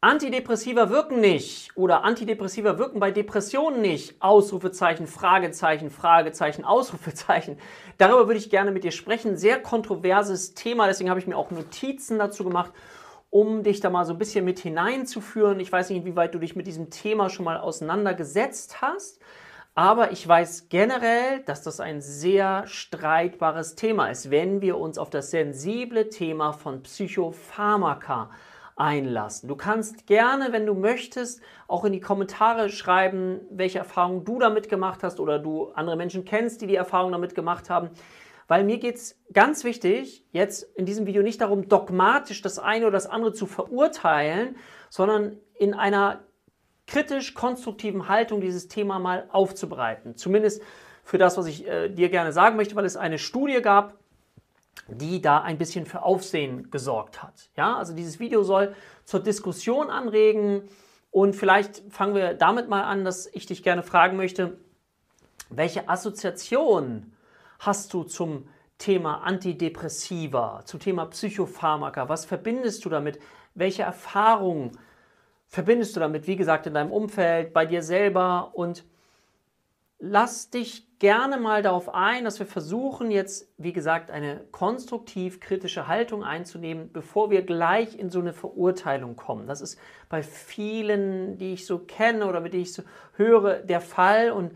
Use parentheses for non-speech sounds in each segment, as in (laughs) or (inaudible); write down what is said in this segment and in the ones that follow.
Antidepressiva wirken nicht oder Antidepressiva wirken bei Depressionen nicht. Ausrufezeichen, Fragezeichen, Fragezeichen, Ausrufezeichen. Darüber würde ich gerne mit dir sprechen. Sehr kontroverses Thema, deswegen habe ich mir auch Notizen dazu gemacht, um dich da mal so ein bisschen mit hineinzuführen. Ich weiß nicht, inwieweit du dich mit diesem Thema schon mal auseinandergesetzt hast. Aber ich weiß generell, dass das ein sehr streitbares Thema ist, wenn wir uns auf das sensible Thema von Psychopharmaka einlassen. Du kannst gerne, wenn du möchtest, auch in die Kommentare schreiben, welche Erfahrungen du damit gemacht hast oder du andere Menschen kennst, die die Erfahrung damit gemacht haben. Weil mir geht es ganz wichtig, jetzt in diesem Video nicht darum, dogmatisch das eine oder das andere zu verurteilen, sondern in einer kritisch-konstruktiven Haltung dieses Thema mal aufzubereiten. Zumindest für das, was ich äh, dir gerne sagen möchte, weil es eine Studie gab, die da ein bisschen für Aufsehen gesorgt hat. Ja, also dieses Video soll zur Diskussion anregen und vielleicht fangen wir damit mal an, dass ich dich gerne fragen möchte, welche Assoziation hast du zum Thema Antidepressiva, zum Thema Psychopharmaka? Was verbindest du damit? Welche Erfahrungen verbindest du damit? Wie gesagt, in deinem Umfeld, bei dir selber und lass dich gerne mal darauf ein, dass wir versuchen, jetzt, wie gesagt, eine konstruktiv-kritische Haltung einzunehmen, bevor wir gleich in so eine Verurteilung kommen. Das ist bei vielen, die ich so kenne oder mit denen ich so höre, der Fall. Und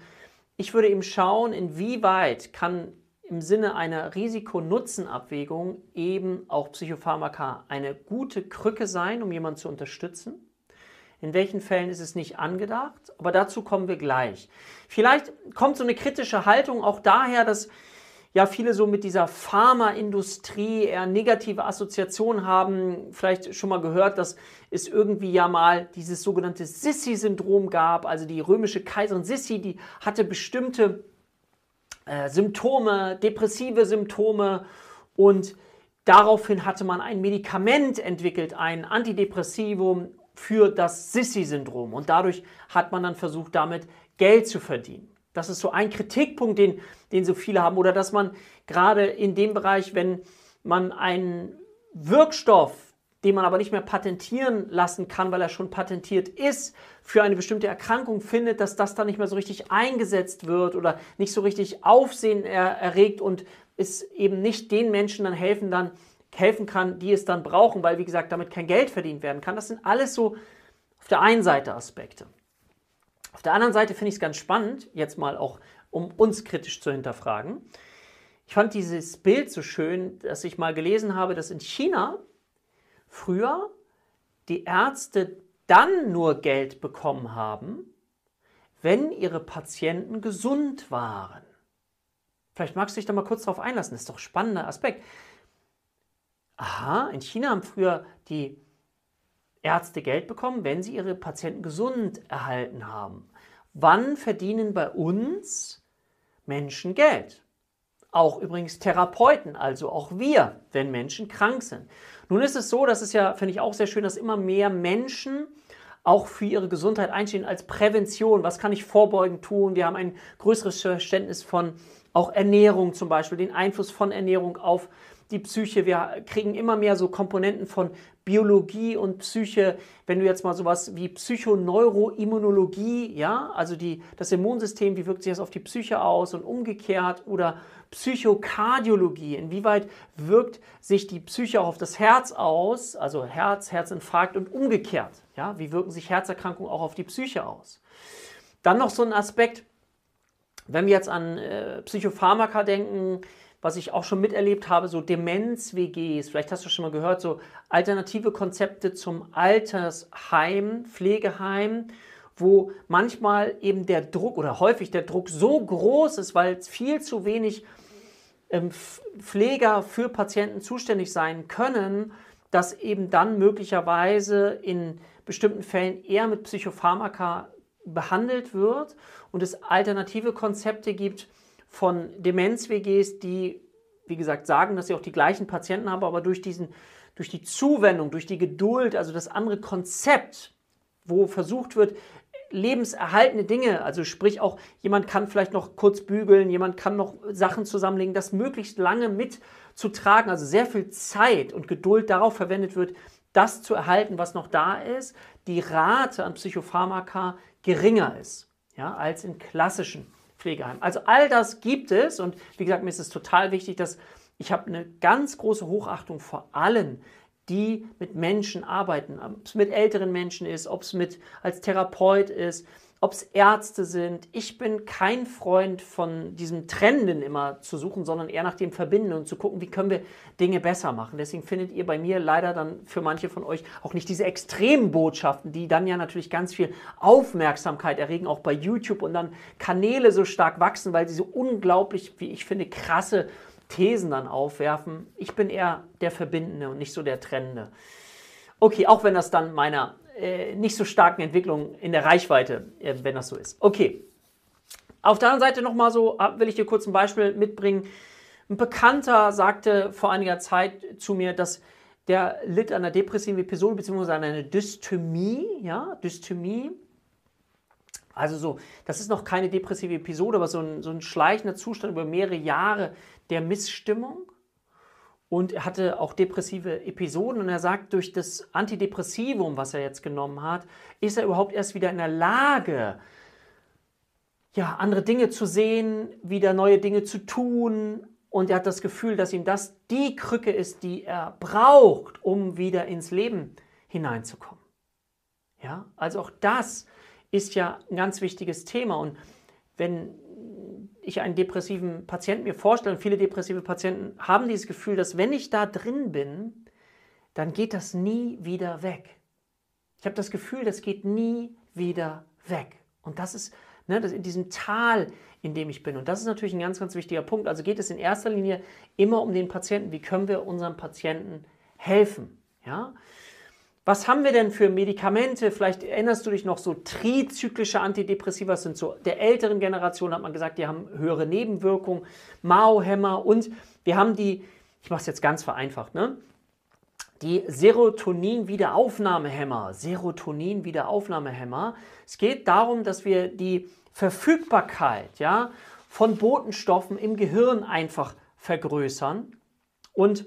ich würde eben schauen, inwieweit kann im Sinne einer Risiko-Nutzen-Abwägung eben auch Psychopharmaka eine gute Krücke sein, um jemanden zu unterstützen in welchen Fällen ist es nicht angedacht? Aber dazu kommen wir gleich. Vielleicht kommt so eine kritische Haltung auch daher, dass ja viele so mit dieser Pharmaindustrie eher negative Assoziationen haben. Vielleicht schon mal gehört, dass es irgendwie ja mal dieses sogenannte Sissi-Syndrom gab. Also die römische Kaiserin Sissi, die hatte bestimmte äh, Symptome, depressive Symptome und Daraufhin hatte man ein Medikament entwickelt, ein Antidepressivum, für das Sissy-Syndrom. Und dadurch hat man dann versucht, damit Geld zu verdienen. Das ist so ein Kritikpunkt, den, den so viele haben. Oder dass man gerade in dem Bereich, wenn man einen Wirkstoff, den man aber nicht mehr patentieren lassen kann, weil er schon patentiert ist, für eine bestimmte Erkrankung findet, dass das dann nicht mehr so richtig eingesetzt wird oder nicht so richtig Aufsehen er erregt und es eben nicht den Menschen dann helfen, dann helfen kann, die es dann brauchen, weil, wie gesagt, damit kein Geld verdient werden kann. Das sind alles so auf der einen Seite Aspekte. Auf der anderen Seite finde ich es ganz spannend, jetzt mal auch, um uns kritisch zu hinterfragen. Ich fand dieses Bild so schön, dass ich mal gelesen habe, dass in China früher die Ärzte dann nur Geld bekommen haben, wenn ihre Patienten gesund waren. Vielleicht magst du dich da mal kurz drauf einlassen, das ist doch ein spannender Aspekt aha, in China haben früher die Ärzte Geld bekommen, wenn sie ihre Patienten gesund erhalten haben. Wann verdienen bei uns Menschen Geld? Auch übrigens Therapeuten, also auch wir, wenn Menschen krank sind. Nun ist es so, das ist ja, finde ich auch sehr schön, dass immer mehr Menschen auch für ihre Gesundheit einstehen als Prävention. Was kann ich vorbeugend tun? Wir haben ein größeres Verständnis von auch Ernährung zum Beispiel, den Einfluss von Ernährung auf die Psyche. Wir kriegen immer mehr so Komponenten von Biologie und Psyche. Wenn du jetzt mal sowas wie Psychoneuroimmunologie, ja, also die, das Immunsystem, wie wirkt sich das auf die Psyche aus und umgekehrt oder Psychokardiologie, inwieweit wirkt sich die Psyche auch auf das Herz aus, also Herz, Herzinfarkt und umgekehrt, ja, wie wirken sich Herzerkrankungen auch auf die Psyche aus. Dann noch so ein Aspekt, wenn wir jetzt an äh, Psychopharmaka denken, was ich auch schon miterlebt habe, so Demenz-WGs, vielleicht hast du schon mal gehört, so alternative Konzepte zum Altersheim, Pflegeheim, wo manchmal eben der Druck oder häufig der Druck so groß ist, weil viel zu wenig ähm, Pfleger für Patienten zuständig sein können, dass eben dann möglicherweise in bestimmten Fällen eher mit Psychopharmaka behandelt wird und es alternative Konzepte gibt, von Demenz-WGs, die, wie gesagt, sagen, dass sie auch die gleichen Patienten haben, aber durch, diesen, durch die Zuwendung, durch die Geduld, also das andere Konzept, wo versucht wird, lebenserhaltende Dinge, also sprich auch, jemand kann vielleicht noch kurz bügeln, jemand kann noch Sachen zusammenlegen, das möglichst lange mitzutragen, also sehr viel Zeit und Geduld darauf verwendet wird, das zu erhalten, was noch da ist, die Rate an Psychopharmaka geringer ist ja, als in klassischen Pflegeheimen. Also all das gibt es und wie gesagt, mir ist es total wichtig, dass ich habe eine ganz große Hochachtung vor allen, die mit Menschen arbeiten, ob es mit älteren Menschen ist, ob es mit als Therapeut ist, ob es Ärzte sind. Ich bin kein Freund von diesem Trenden immer zu suchen, sondern eher nach dem Verbinden und zu gucken, wie können wir Dinge besser machen. Deswegen findet ihr bei mir leider dann für manche von euch auch nicht diese extremen Botschaften, die dann ja natürlich ganz viel Aufmerksamkeit erregen, auch bei YouTube und dann Kanäle so stark wachsen, weil sie so unglaublich, wie ich finde, krasse Thesen dann aufwerfen. Ich bin eher der Verbindende und nicht so der Trennende. Okay, auch wenn das dann meiner äh, nicht so starken Entwicklung in der Reichweite, äh, wenn das so ist. Okay. Auf der anderen Seite nochmal so, ah, will ich dir kurz ein Beispiel mitbringen. Ein Bekannter sagte vor einiger Zeit zu mir, dass der litt an einer depressiven Episode bzw. an einer Dysthymie, ja, Dysthymie. Also so, das ist noch keine depressive Episode, aber so ein, so ein schleichender Zustand über mehrere Jahre der Missstimmung und er hatte auch depressive Episoden und er sagt, durch das Antidepressivum, was er jetzt genommen hat, ist er überhaupt erst wieder in der Lage, ja, andere Dinge zu sehen, wieder neue Dinge zu tun und er hat das Gefühl, dass ihm das die Krücke ist, die er braucht, um wieder ins Leben hineinzukommen. Ja, also auch das ist ja ein ganz wichtiges Thema und wenn ich einen depressiven Patienten mir vorstelle, und viele depressive Patienten haben dieses Gefühl, dass wenn ich da drin bin, dann geht das nie wieder weg. Ich habe das Gefühl, das geht nie wieder weg. Und das ist ne, das in diesem Tal, in dem ich bin. Und das ist natürlich ein ganz, ganz wichtiger Punkt. Also geht es in erster Linie immer um den Patienten. Wie können wir unserem Patienten helfen? Ja? Was haben wir denn für Medikamente? Vielleicht erinnerst du dich noch so trizyklische Antidepressiva sind so der älteren Generation hat man gesagt, die haben höhere Nebenwirkungen, Mao-Hämmer und wir haben die, ich mache es jetzt ganz vereinfacht, ne? Die Serotonin-Wiederaufnahmehämmer. Serotonin-Wiederaufnahmehämmer. Es geht darum, dass wir die Verfügbarkeit ja, von Botenstoffen im Gehirn einfach vergrößern und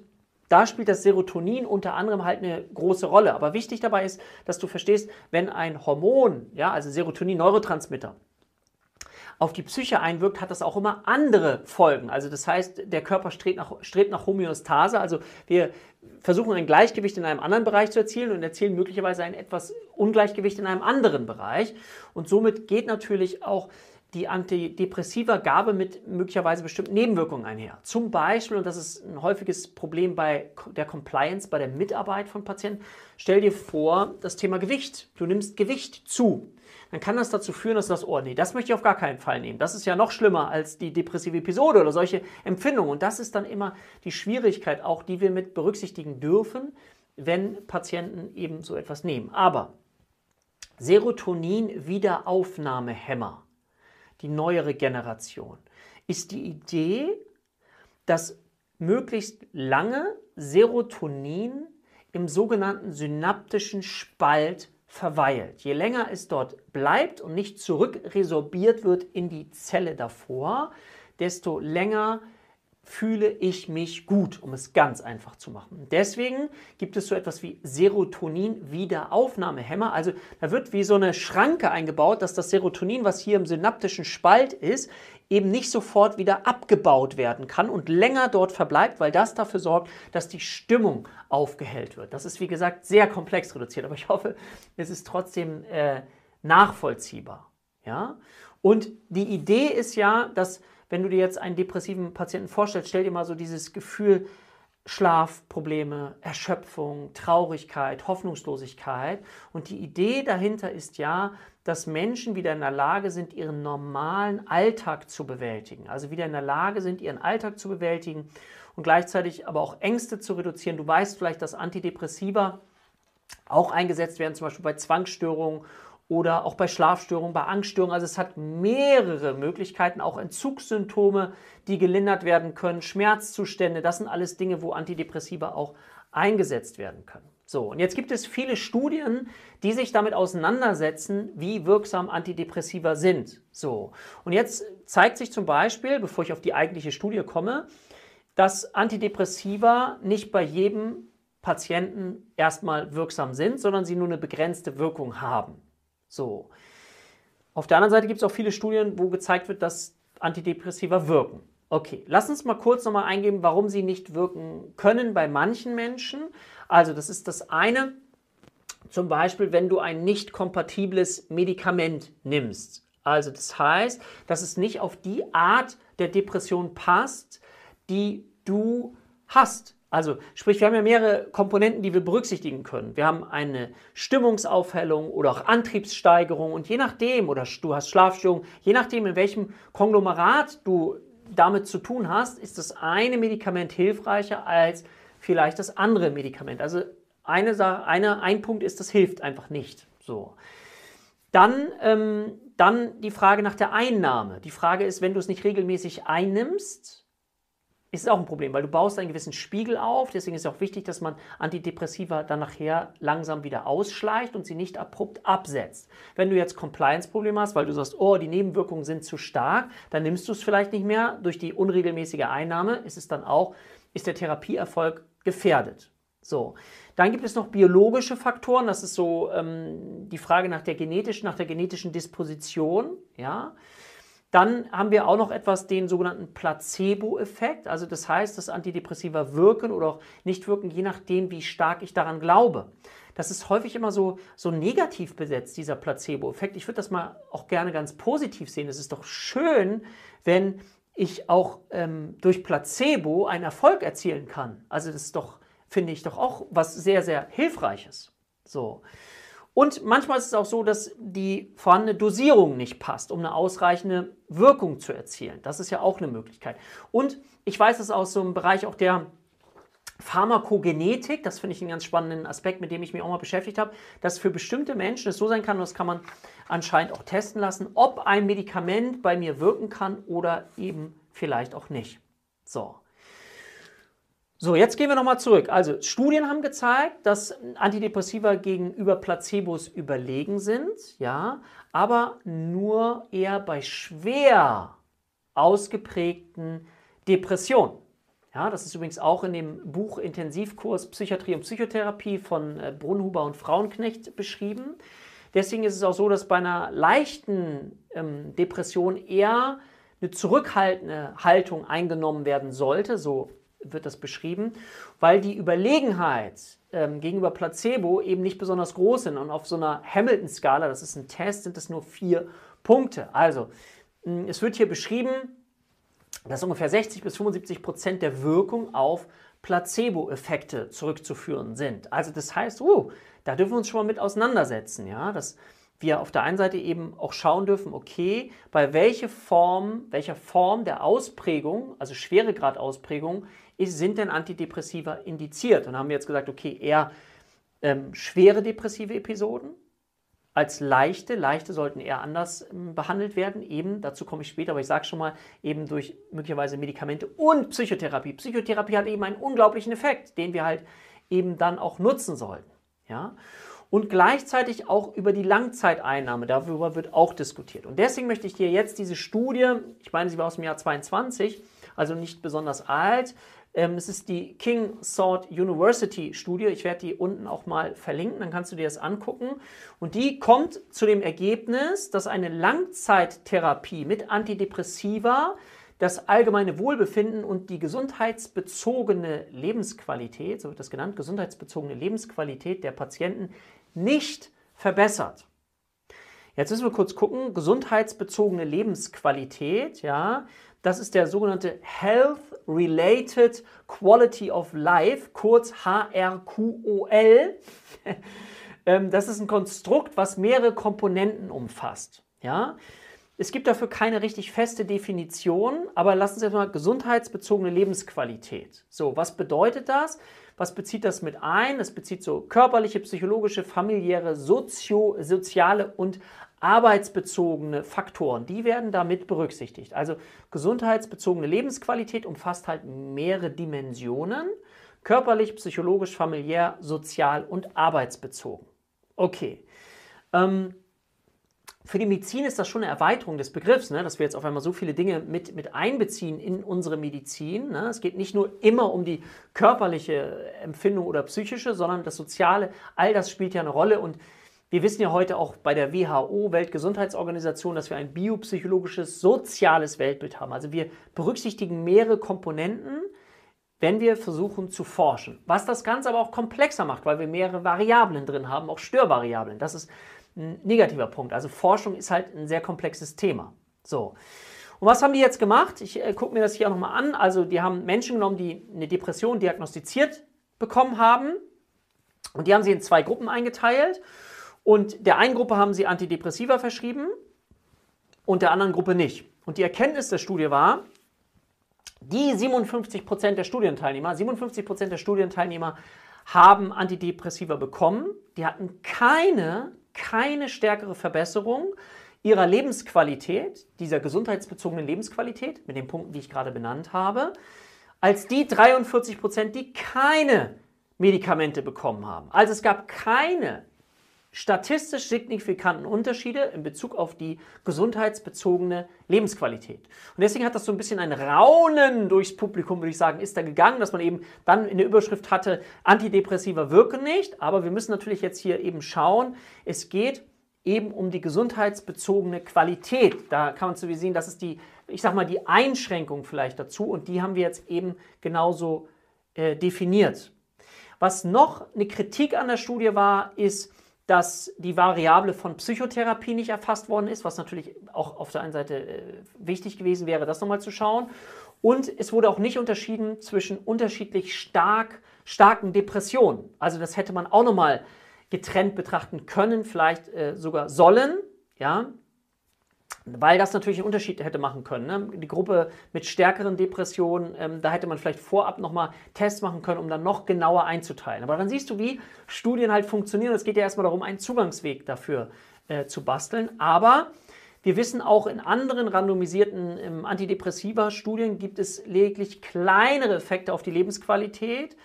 da spielt das Serotonin unter anderem halt eine große Rolle. Aber wichtig dabei ist, dass du verstehst, wenn ein Hormon, ja, also Serotonin, Neurotransmitter, auf die Psyche einwirkt, hat das auch immer andere Folgen. Also das heißt, der Körper strebt nach, strebt nach Homöostase. Also wir versuchen ein Gleichgewicht in einem anderen Bereich zu erzielen und erzielen möglicherweise ein etwas Ungleichgewicht in einem anderen Bereich. Und somit geht natürlich auch die antidepressiva Gabe mit möglicherweise bestimmten Nebenwirkungen einher. Zum Beispiel, und das ist ein häufiges Problem bei der Compliance, bei der Mitarbeit von Patienten, stell dir vor, das Thema Gewicht. Du nimmst Gewicht zu. Dann kann das dazu führen, dass du das, oh nee, das möchte ich auf gar keinen Fall nehmen. Das ist ja noch schlimmer als die depressive Episode oder solche Empfindungen. Und das ist dann immer die Schwierigkeit auch, die wir mit berücksichtigen dürfen, wenn Patienten eben so etwas nehmen. Aber Serotonin-Wiederaufnahmehämmer die neuere Generation, ist die Idee, dass möglichst lange Serotonin im sogenannten synaptischen Spalt verweilt. Je länger es dort bleibt und nicht zurückresorbiert wird in die Zelle davor, desto länger fühle ich mich gut, um es ganz einfach zu machen. Deswegen gibt es so etwas wie Serotonin-Wiederaufnahmehämmer. Also da wird wie so eine Schranke eingebaut, dass das Serotonin, was hier im synaptischen Spalt ist, eben nicht sofort wieder abgebaut werden kann und länger dort verbleibt, weil das dafür sorgt, dass die Stimmung aufgehellt wird. Das ist wie gesagt sehr komplex reduziert, aber ich hoffe, es ist trotzdem äh, nachvollziehbar. Ja? Und die Idee ist ja, dass wenn du dir jetzt einen depressiven Patienten vorstellst, stell dir mal so dieses Gefühl, Schlafprobleme, Erschöpfung, Traurigkeit, Hoffnungslosigkeit. Und die Idee dahinter ist ja, dass Menschen wieder in der Lage sind, ihren normalen Alltag zu bewältigen. Also wieder in der Lage sind, ihren Alltag zu bewältigen und gleichzeitig aber auch Ängste zu reduzieren. Du weißt vielleicht, dass Antidepressiva auch eingesetzt werden, zum Beispiel bei Zwangsstörungen oder auch bei Schlafstörungen, bei Angststörungen. Also es hat mehrere Möglichkeiten, auch Entzugssymptome, die gelindert werden können, Schmerzzustände. Das sind alles Dinge, wo Antidepressiva auch eingesetzt werden können. So, und jetzt gibt es viele Studien, die sich damit auseinandersetzen, wie wirksam Antidepressiva sind. So, und jetzt zeigt sich zum Beispiel, bevor ich auf die eigentliche Studie komme, dass Antidepressiva nicht bei jedem Patienten erstmal wirksam sind, sondern sie nur eine begrenzte Wirkung haben. So. Auf der anderen Seite gibt es auch viele Studien, wo gezeigt wird, dass Antidepressiva wirken. Okay, lass uns mal kurz nochmal eingeben, warum sie nicht wirken können bei manchen Menschen. Also das ist das eine, zum Beispiel, wenn du ein nicht kompatibles Medikament nimmst. Also das heißt, dass es nicht auf die Art der Depression passt, die du hast. Also sprich, wir haben ja mehrere Komponenten, die wir berücksichtigen können. Wir haben eine Stimmungsaufhellung oder auch Antriebssteigerung und je nachdem, oder du hast Schlafstörungen, je nachdem, in welchem Konglomerat du damit zu tun hast, ist das eine Medikament hilfreicher als vielleicht das andere Medikament. Also eine eine, ein Punkt ist, das hilft einfach nicht. So. Dann, ähm, dann die Frage nach der Einnahme. Die Frage ist, wenn du es nicht regelmäßig einnimmst, ist auch ein Problem, weil du baust einen gewissen Spiegel auf. Deswegen ist es auch wichtig, dass man Antidepressiva dann nachher langsam wieder ausschleicht und sie nicht abrupt absetzt. Wenn du jetzt Compliance-Probleme hast, weil du sagst, oh, die Nebenwirkungen sind zu stark, dann nimmst du es vielleicht nicht mehr. Durch die unregelmäßige Einnahme ist es dann auch, ist der Therapieerfolg gefährdet. So, dann gibt es noch biologische Faktoren. Das ist so ähm, die Frage nach der genetischen, nach der genetischen Disposition. Ja, dann haben wir auch noch etwas, den sogenannten Placebo-Effekt. Also das heißt, dass Antidepressiva wirken oder auch nicht wirken, je nachdem, wie stark ich daran glaube. Das ist häufig immer so, so negativ besetzt, dieser Placebo-Effekt. Ich würde das mal auch gerne ganz positiv sehen. Es ist doch schön, wenn ich auch ähm, durch Placebo einen Erfolg erzielen kann. Also das ist doch, finde ich, doch auch was sehr, sehr Hilfreiches. So. Und manchmal ist es auch so, dass die vorhandene Dosierung nicht passt, um eine ausreichende Wirkung zu erzielen. Das ist ja auch eine Möglichkeit. Und ich weiß es aus so einem Bereich auch der Pharmakogenetik, das finde ich einen ganz spannenden Aspekt, mit dem ich mich auch mal beschäftigt habe, dass für bestimmte Menschen es so sein kann, und das kann man anscheinend auch testen lassen, ob ein Medikament bei mir wirken kann oder eben vielleicht auch nicht. So. So, jetzt gehen wir nochmal zurück. Also, Studien haben gezeigt, dass Antidepressiva gegenüber Placebos überlegen sind, ja, aber nur eher bei schwer ausgeprägten Depressionen. Ja, das ist übrigens auch in dem Buch Intensivkurs Psychiatrie und Psychotherapie von äh, Brunhuber und Frauenknecht beschrieben. Deswegen ist es auch so, dass bei einer leichten ähm, Depression eher eine zurückhaltende Haltung eingenommen werden sollte, so wird das beschrieben, weil die Überlegenheit ähm, gegenüber Placebo eben nicht besonders groß sind. Und auf so einer Hamilton-Skala, das ist ein Test, sind es nur vier Punkte. Also, es wird hier beschrieben, dass ungefähr 60 bis 75 Prozent der Wirkung auf Placebo-Effekte zurückzuführen sind. Also das heißt, uh, da dürfen wir uns schon mal mit auseinandersetzen, ja, dass wir auf der einen Seite eben auch schauen dürfen, okay, bei welcher Form, welcher Form der Ausprägung, also Schweregrad-Ausprägung, sind denn Antidepressiva indiziert? Und haben wir jetzt gesagt, okay, eher ähm, schwere depressive Episoden als leichte. Leichte sollten eher anders ähm, behandelt werden, eben, dazu komme ich später, aber ich sage schon mal, eben durch möglicherweise Medikamente und Psychotherapie. Psychotherapie hat eben einen unglaublichen Effekt, den wir halt eben dann auch nutzen sollten. Ja? Und gleichzeitig auch über die Langzeiteinnahme, darüber wird auch diskutiert. Und deswegen möchte ich dir jetzt diese Studie, ich meine, sie war aus dem Jahr 22, also nicht besonders alt, ähm, es ist die King Sword University Studie. Ich werde die unten auch mal verlinken, dann kannst du dir das angucken. Und die kommt zu dem Ergebnis, dass eine Langzeittherapie mit Antidepressiva das allgemeine Wohlbefinden und die gesundheitsbezogene Lebensqualität, so wird das genannt, gesundheitsbezogene Lebensqualität der Patienten nicht verbessert. Jetzt müssen wir kurz gucken, gesundheitsbezogene Lebensqualität, ja, das ist der sogenannte Health Related Quality of Life, kurz HRQOL. (laughs) Ähm, das ist ein Konstrukt, was mehrere Komponenten umfasst. Ja? Es gibt dafür keine richtig feste Definition, aber lassen Sie uns mal gesundheitsbezogene Lebensqualität. So, was bedeutet das? Was bezieht das mit ein? Das bezieht so körperliche, psychologische, familiäre, sozio, soziale und arbeitsbezogene Faktoren, die werden damit berücksichtigt. Also gesundheitsbezogene Lebensqualität umfasst halt mehrere Dimensionen, körperlich, psychologisch, familiär, sozial und arbeitsbezogen. Okay. Ähm, für die Medizin ist das schon eine Erweiterung des Begriffs, ne? dass wir jetzt auf einmal so viele Dinge mit, mit einbeziehen in unsere Medizin. Ne? Es geht nicht nur immer um die körperliche Empfindung oder psychische, sondern das Soziale, all das spielt ja eine Rolle. Und wir wissen ja heute auch bei der WHO, Weltgesundheitsorganisation, dass wir ein biopsychologisches, soziales Weltbild haben. Also wir berücksichtigen mehrere Komponenten, wenn wir versuchen zu forschen. Was das Ganze aber auch komplexer macht, weil wir mehrere Variablen drin haben, auch Störvariablen. Das ist ein negativer Punkt. Also Forschung ist halt ein sehr komplexes Thema. So. Und was haben die jetzt gemacht? Ich äh, gucke mir das hier auch nochmal an. Also die haben Menschen genommen, die eine Depression diagnostiziert bekommen haben. Und die haben sie in zwei Gruppen eingeteilt. Und der einen Gruppe haben sie Antidepressiva verschrieben und der anderen Gruppe nicht. Und die Erkenntnis der Studie war, die 57 Prozent der Studienteilnehmer, 57 Prozent der Studienteilnehmer haben Antidepressiva bekommen. Die hatten keine keine stärkere Verbesserung ihrer Lebensqualität, dieser gesundheitsbezogenen Lebensqualität, mit den Punkten, die ich gerade benannt habe, als die 43 Prozent, die keine Medikamente bekommen haben. Also es gab keine statistisch signifikanten Unterschiede in Bezug auf die gesundheitsbezogene Lebensqualität. Und deswegen hat das so ein bisschen ein Raunen durchs Publikum, würde ich sagen, ist da gegangen, dass man eben dann in der Überschrift hatte, Antidepressiva wirken nicht. Aber wir müssen natürlich jetzt hier eben schauen, es geht eben um die gesundheitsbezogene Qualität. Da kann man so wie sehen, das ist die, ich sag mal, die Einschränkung vielleicht dazu und die haben wir jetzt eben genauso äh, definiert. Was noch eine Kritik an der Studie war, ist, dass die Variable von Psychotherapie nicht erfasst worden ist, was natürlich auch auf der einen Seite äh, wichtig gewesen wäre, das nochmal zu schauen. Und es wurde auch nicht unterschieden zwischen unterschiedlich stark, starken Depressionen. Also das hätte man auch nochmal getrennt betrachten können, vielleicht äh, sogar sollen. Ja, weil das natürlich einen Unterschied hätte machen können. Ne? Die Gruppe mit stärkeren Depressionen, ähm, da hätte man vielleicht vorab nochmal Tests machen können, um dann noch genauer einzuteilen. Aber dann siehst du, wie Studien halt funktionieren. Es geht ja erstmal darum, einen Zugangsweg dafür äh, zu basteln. Aber wir wissen auch in anderen randomisierten ähm, Antidepressiva-Studien gibt es lediglich kleinere Effekte auf die Lebensqualität,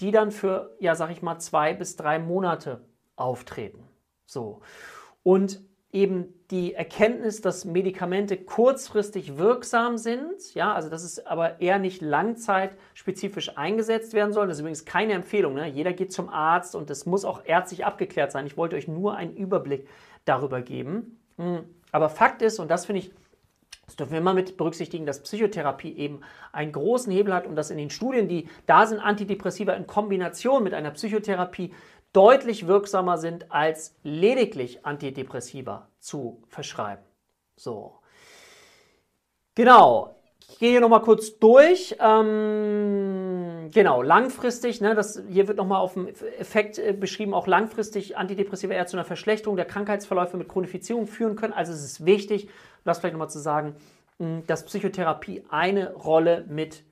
die dann für, ja, sag ich mal, zwei bis drei Monate auftreten. So. Und eben die Erkenntnis, dass Medikamente kurzfristig wirksam sind, ja, also dass es aber eher nicht langzeitspezifisch eingesetzt werden soll. Das ist übrigens keine Empfehlung. Ne? Jeder geht zum Arzt und das muss auch ärztlich abgeklärt sein. Ich wollte euch nur einen Überblick darüber geben. Hm. Aber Fakt ist, und das finde ich, das dürfen wir immer mit berücksichtigen, dass Psychotherapie eben einen großen Hebel hat und dass in den Studien, die da sind, Antidepressiva in Kombination mit einer Psychotherapie deutlich wirksamer sind, als lediglich Antidepressiva zu verschreiben. So. Genau. Ich gehe hier nochmal kurz durch. Ähm, genau, langfristig, ne, das, hier wird nochmal auf den Effekt äh, beschrieben, auch langfristig Antidepressiva eher zu einer Verschlechterung der Krankheitsverläufe mit Chronifizierung führen können. Also es ist wichtig, das vielleicht nochmal zu sagen, dass Psychotherapie eine Rolle mit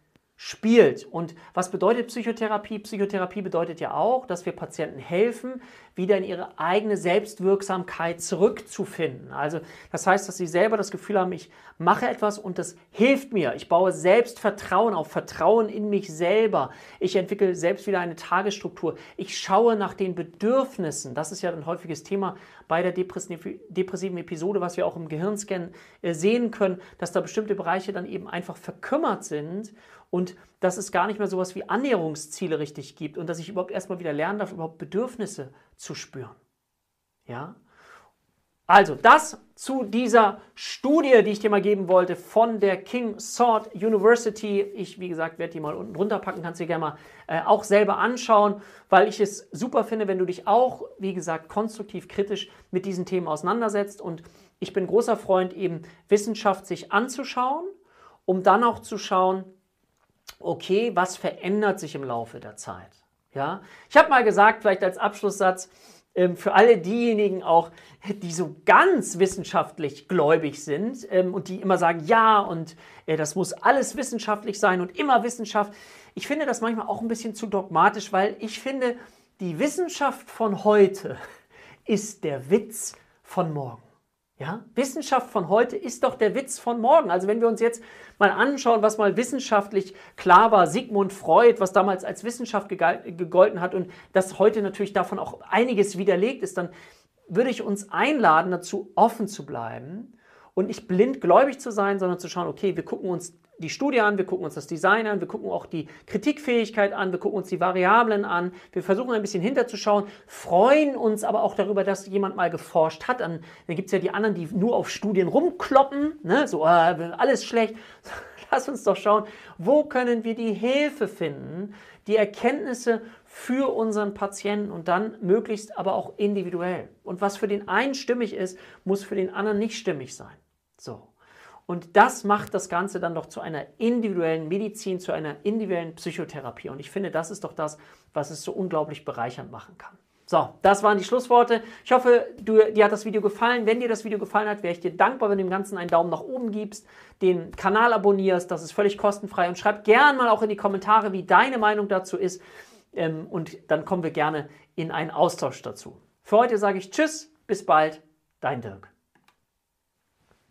spielt. Und was bedeutet Psychotherapie? Psychotherapie bedeutet ja auch, dass wir Patienten helfen, wieder in ihre eigene Selbstwirksamkeit zurückzufinden. Also das heißt, dass sie selber das Gefühl haben, ich mache etwas und das hilft mir. Ich baue Selbstvertrauen auf, Vertrauen in mich selber. Ich entwickle selbst wieder eine Tagesstruktur. Ich schaue nach den Bedürfnissen. Das ist ja ein häufiges Thema bei der depressiven Episode, was wir auch im Gehirnscan äh, sehen können, dass da bestimmte Bereiche dann eben einfach verkümmert sind und dass es gar nicht mehr sowas wie Annäherungsziele richtig gibt und dass ich überhaupt erstmal wieder lernen darf, überhaupt Bedürfnisse zu spüren. Ja? Also das zu dieser Studie, die ich dir mal geben wollte von der King Sword University. Ich, wie gesagt, werde die mal unten drunter packen, kannst du dir gerne mal äh, auch selber anschauen, weil ich es super finde, wenn du dich auch, wie gesagt, konstruktiv kritisch mit diesen Themen auseinandersetzt. Und ich bin großer Freund, eben Wissenschaft sich anzuschauen, um dann auch zu schauen, okay, was verändert sich im Laufe der Zeit? Ja? Ich habe mal gesagt, vielleicht als Abschlusssatz, ähm, für alle diejenigen auch, die so ganz wissenschaftlich gläubig sind ähm, und die immer sagen, ja, und äh, das muss alles wissenschaftlich sein und immer Wissenschaft. Ich finde das manchmal auch ein bisschen zu dogmatisch, weil ich finde, die Wissenschaft von heute (laughs) ist der Witz von morgen. Ja, Wissenschaft von heute ist doch der Witz von morgen. Also wenn wir uns jetzt mal anschauen, was mal wissenschaftlich klar war, Sigmund Freud, was damals als Wissenschaft gegolten hat und das heute natürlich davon auch einiges widerlegt ist, dann würde ich uns einladen, dazu offen zu bleiben und nicht blind gläubig zu sein, sondern zu schauen, okay, wir gucken uns die Studie an, wir gucken uns das Design an, wir gucken auch die Kritikfähigkeit an, wir gucken uns die Variablen an, wir versuchen ein bisschen hinterzuschauen, freuen uns aber auch darüber, dass jemand mal geforscht hat. Dann, dann gibt es ja die anderen, die nur auf Studien rumkloppen, ne? so äh, alles schlecht. (laughs) Lass uns doch schauen, wo können wir die Hilfe finden, die Erkenntnisse für unseren Patienten und dann möglichst aber auch individuell. Und was für den einen stimmig ist, muss für den anderen nicht stimmig sein. So. Und das macht das Ganze dann doch zu einer individuellen Medizin, zu einer individuellen Psychotherapie. Und ich finde, das ist doch das, was es so unglaublich bereichernd machen kann. So, das waren die Schlussworte. Ich hoffe, du, dir hat das Video gefallen. Wenn dir das Video gefallen hat, wäre ich dir dankbar, wenn du dem Ganzen einen Daumen nach oben gibst, den Kanal abonnierst. Das ist völlig kostenfrei. Und schreib gerne mal auch in die Kommentare, wie deine Meinung dazu ist. Ähm, und dann kommen wir gerne in einen Austausch dazu. Für heute sage ich Tschüss, bis bald, dein Dirk.